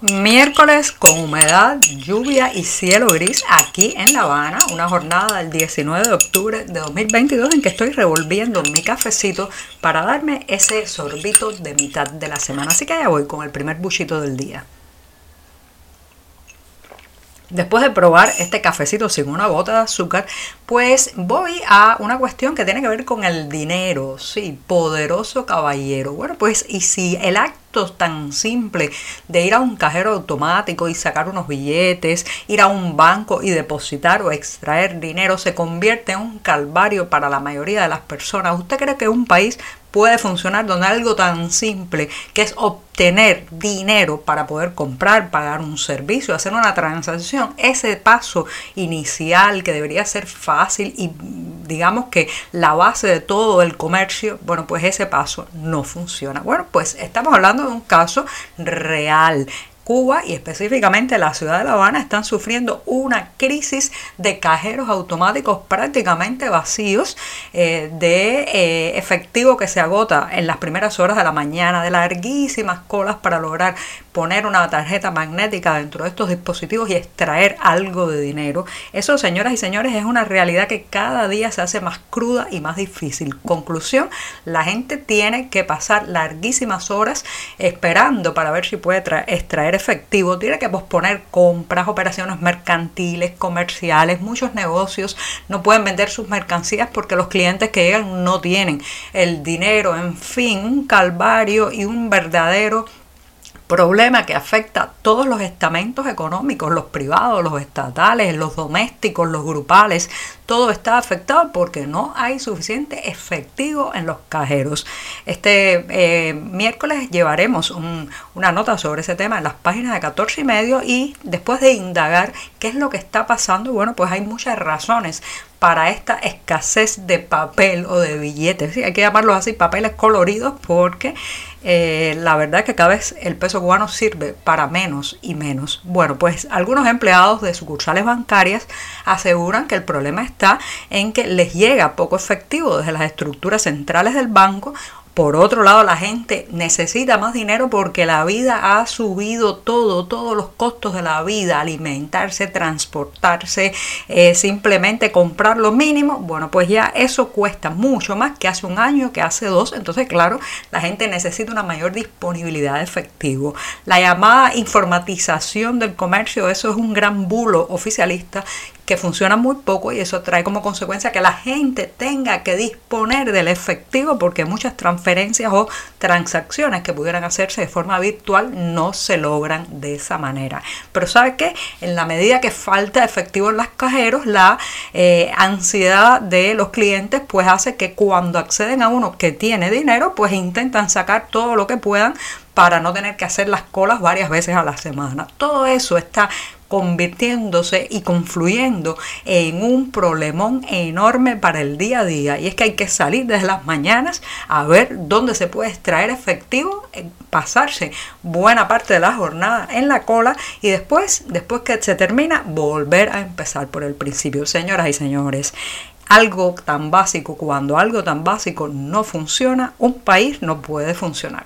Miércoles con humedad, lluvia y cielo gris aquí en La Habana, una jornada del 19 de octubre de 2022 en que estoy revolviendo mi cafecito para darme ese sorbito de mitad de la semana. Así que ya voy con el primer buchito del día. Después de probar este cafecito sin una gota de azúcar, pues voy a una cuestión que tiene que ver con el dinero. Sí, poderoso caballero. Bueno, pues y si el acto tan simple de ir a un cajero automático y sacar unos billetes, ir a un banco y depositar o extraer dinero se convierte en un calvario para la mayoría de las personas. ¿Usted cree que un país puede funcionar donde algo tan simple que es obtener dinero para poder comprar, pagar un servicio, hacer una transacción, ese paso inicial que debería ser fácil y digamos que la base de todo el comercio, bueno, pues ese paso no funciona. Bueno, pues estamos hablando de un caso real. Cuba y específicamente la ciudad de La Habana están sufriendo una crisis de cajeros automáticos prácticamente vacíos, eh, de eh, efectivo que se agota en las primeras horas de la mañana, de larguísimas colas para lograr poner una tarjeta magnética dentro de estos dispositivos y extraer algo de dinero. Eso, señoras y señores, es una realidad que cada día se hace más cruda y más difícil. Conclusión, la gente tiene que pasar larguísimas horas esperando para ver si puede extraer efectivo, tiene que posponer compras, operaciones mercantiles, comerciales, muchos negocios no pueden vender sus mercancías porque los clientes que llegan no tienen el dinero, en fin, un calvario y un verdadero problema que afecta a todos los estamentos económicos, los privados, los estatales, los domésticos, los grupales, todo está afectado porque no hay suficiente efectivo en los cajeros. Este eh, miércoles llevaremos una nota sobre ese tema en las páginas de 14 y medio y después de indagar qué es lo que está pasando, bueno, pues hay muchas razones para esta escasez de papel o de billetes. Hay que llamarlos así, papeles coloridos, porque eh, la verdad es que cada vez el peso cubano sirve para menos y menos. Bueno, pues algunos empleados de sucursales bancarias aseguran que el problema está en que les llega poco efectivo desde las estructuras centrales del banco por otro lado, la gente necesita más dinero porque la vida ha subido todo, todos los costos de la vida, alimentarse, transportarse, eh, simplemente comprar lo mínimo. Bueno, pues ya eso cuesta mucho más que hace un año, que hace dos. Entonces, claro, la gente necesita una mayor disponibilidad de efectivo. La llamada informatización del comercio, eso es un gran bulo oficialista que funciona muy poco y eso trae como consecuencia que la gente tenga que disponer del efectivo porque muchas transferencias o transacciones que pudieran hacerse de forma virtual no se logran de esa manera. Pero ¿sabe qué? En la medida que falta efectivo en los cajeros, la eh, ansiedad de los clientes pues hace que cuando acceden a uno que tiene dinero pues intentan sacar todo lo que puedan para no tener que hacer las colas varias veces a la semana. Todo eso está convirtiéndose y confluyendo en un problemón enorme para el día a día. Y es que hay que salir desde las mañanas a ver dónde se puede extraer efectivo, eh, pasarse buena parte de la jornada en la cola y después, después que se termina, volver a empezar por el principio. Señoras y señores, algo tan básico, cuando algo tan básico no funciona, un país no puede funcionar.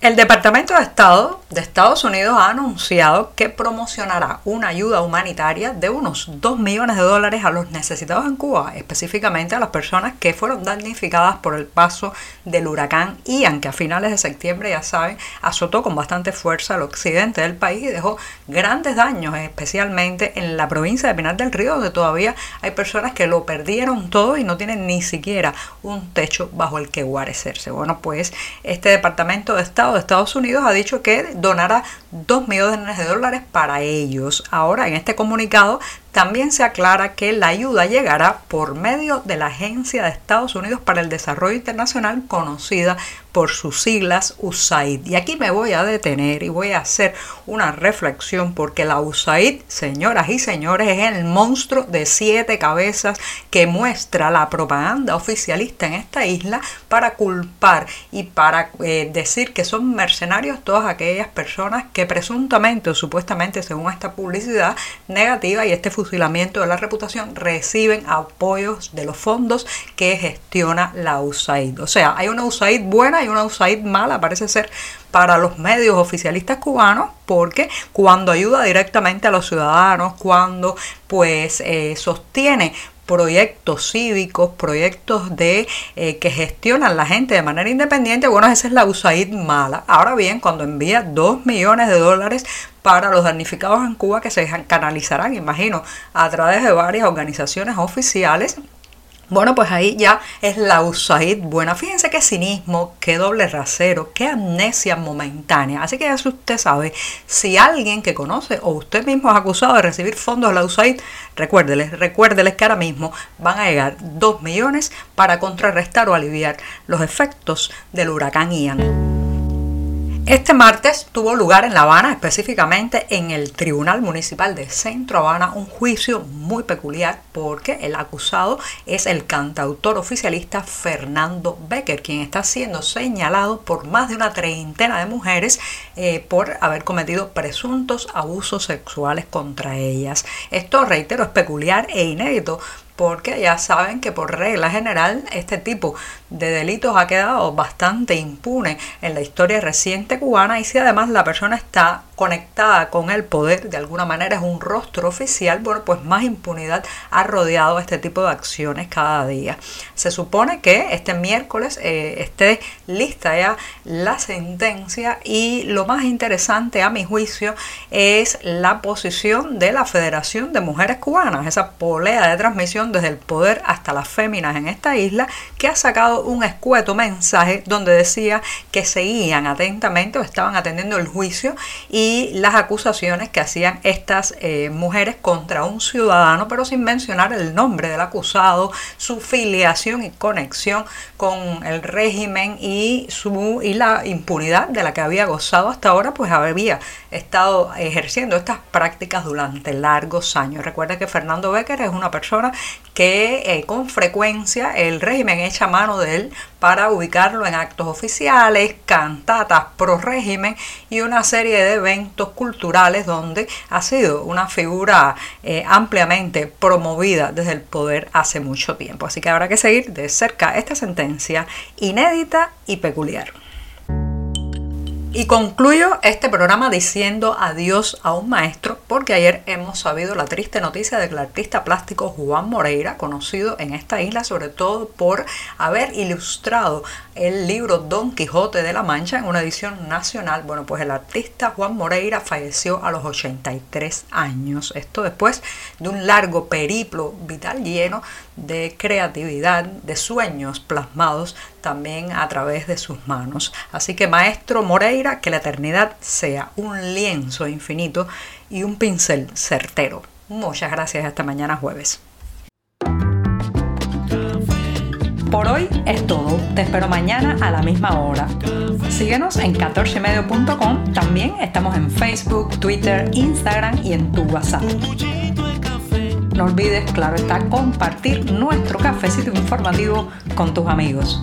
El Departamento de Estado de Estados Unidos ha anunciado que promocionará una ayuda humanitaria de unos 2 millones de dólares a los necesitados en Cuba, específicamente a las personas que fueron damnificadas por el paso del huracán Ian, que a finales de septiembre, ya saben, azotó con bastante fuerza al occidente del país y dejó grandes daños, especialmente en la provincia de Pinar del Río, donde todavía hay personas que lo perdieron todo y no tienen ni siquiera un techo bajo el que guarecerse. Bueno, pues este Departamento de Estado de Estados Unidos ha dicho que donará 2 millones de dólares para ellos. Ahora, en este comunicado, también se aclara que la ayuda llegará por medio de la Agencia de Estados Unidos para el Desarrollo Internacional conocida por sus siglas USAID. Y aquí me voy a detener y voy a hacer una reflexión porque la USAID, señoras y señores, es el monstruo de siete cabezas que muestra la propaganda oficialista en esta isla para culpar y para eh, decir que son mercenarios todas aquellas personas que presuntamente o supuestamente, según esta publicidad negativa y este fusilamiento de la reputación, reciben apoyos de los fondos que gestiona la USAID. O sea, hay una USAID buena y una USAID mala, parece ser, para los medios oficialistas cubanos, porque cuando ayuda directamente a los ciudadanos, cuando pues eh, sostiene proyectos cívicos, proyectos de eh, que gestionan la gente de manera independiente, bueno, esa es la USAID mala. Ahora bien, cuando envía 2 millones de dólares para los damnificados en Cuba que se canalizarán, imagino, a través de varias organizaciones oficiales, bueno, pues ahí ya es la USAID buena. Fíjense qué cinismo, qué doble rasero, qué amnesia momentánea. Así que ya usted sabe, si alguien que conoce o usted mismo es acusado de recibir fondos de la USAID, recuérdeles, recuérdeles que ahora mismo van a llegar 2 millones para contrarrestar o aliviar los efectos del huracán Ian. Este martes tuvo lugar en La Habana, específicamente en el Tribunal Municipal de Centro Habana, un juicio muy peculiar porque el acusado es el cantautor oficialista Fernando Becker, quien está siendo señalado por más de una treintena de mujeres eh, por haber cometido presuntos abusos sexuales contra ellas. Esto, reitero, es peculiar e inédito porque ya saben que por regla general este tipo de delitos ha quedado bastante impune en la historia reciente cubana y si además la persona está conectada con el poder, de alguna manera es un rostro oficial, bueno, pues más impunidad ha rodeado este tipo de acciones cada día. Se supone que este miércoles eh, esté lista ya la sentencia y lo más interesante a mi juicio es la posición de la Federación de Mujeres Cubanas, esa polea de transmisión desde el poder hasta las féminas en esta isla, que ha sacado un escueto mensaje donde decía que seguían atentamente o estaban atendiendo el juicio y las acusaciones que hacían estas eh, mujeres contra un ciudadano, pero sin mencionar el nombre del acusado, su filiación y conexión con el régimen y, su, y la impunidad de la que había gozado hasta ahora, pues había estado ejerciendo estas prácticas durante largos años. Recuerda que Fernando Becker es una persona que eh, con frecuencia el régimen echa mano de él para ubicarlo en actos oficiales, cantatas pro régimen y una serie de eventos culturales donde ha sido una figura eh, ampliamente promovida desde el poder hace mucho tiempo. Así que habrá que seguir de cerca esta sentencia inédita y peculiar. Y concluyo este programa diciendo adiós a un maestro porque ayer hemos sabido la triste noticia de que el artista plástico Juan Moreira, conocido en esta isla sobre todo por haber ilustrado el libro Don Quijote de la Mancha en una edición nacional, bueno pues el artista Juan Moreira falleció a los 83 años. Esto después de un largo periplo vital lleno de creatividad, de sueños plasmados también a través de sus manos. Así que maestro Moreira, que la eternidad sea un lienzo infinito y un pincel certero. Muchas gracias, hasta mañana jueves. Por hoy es todo. Te espero mañana a la misma hora. Síguenos en 14medio.com. También estamos en Facebook, Twitter, Instagram y en tu WhatsApp. No olvides, claro está, compartir nuestro cafecito informativo con tus amigos.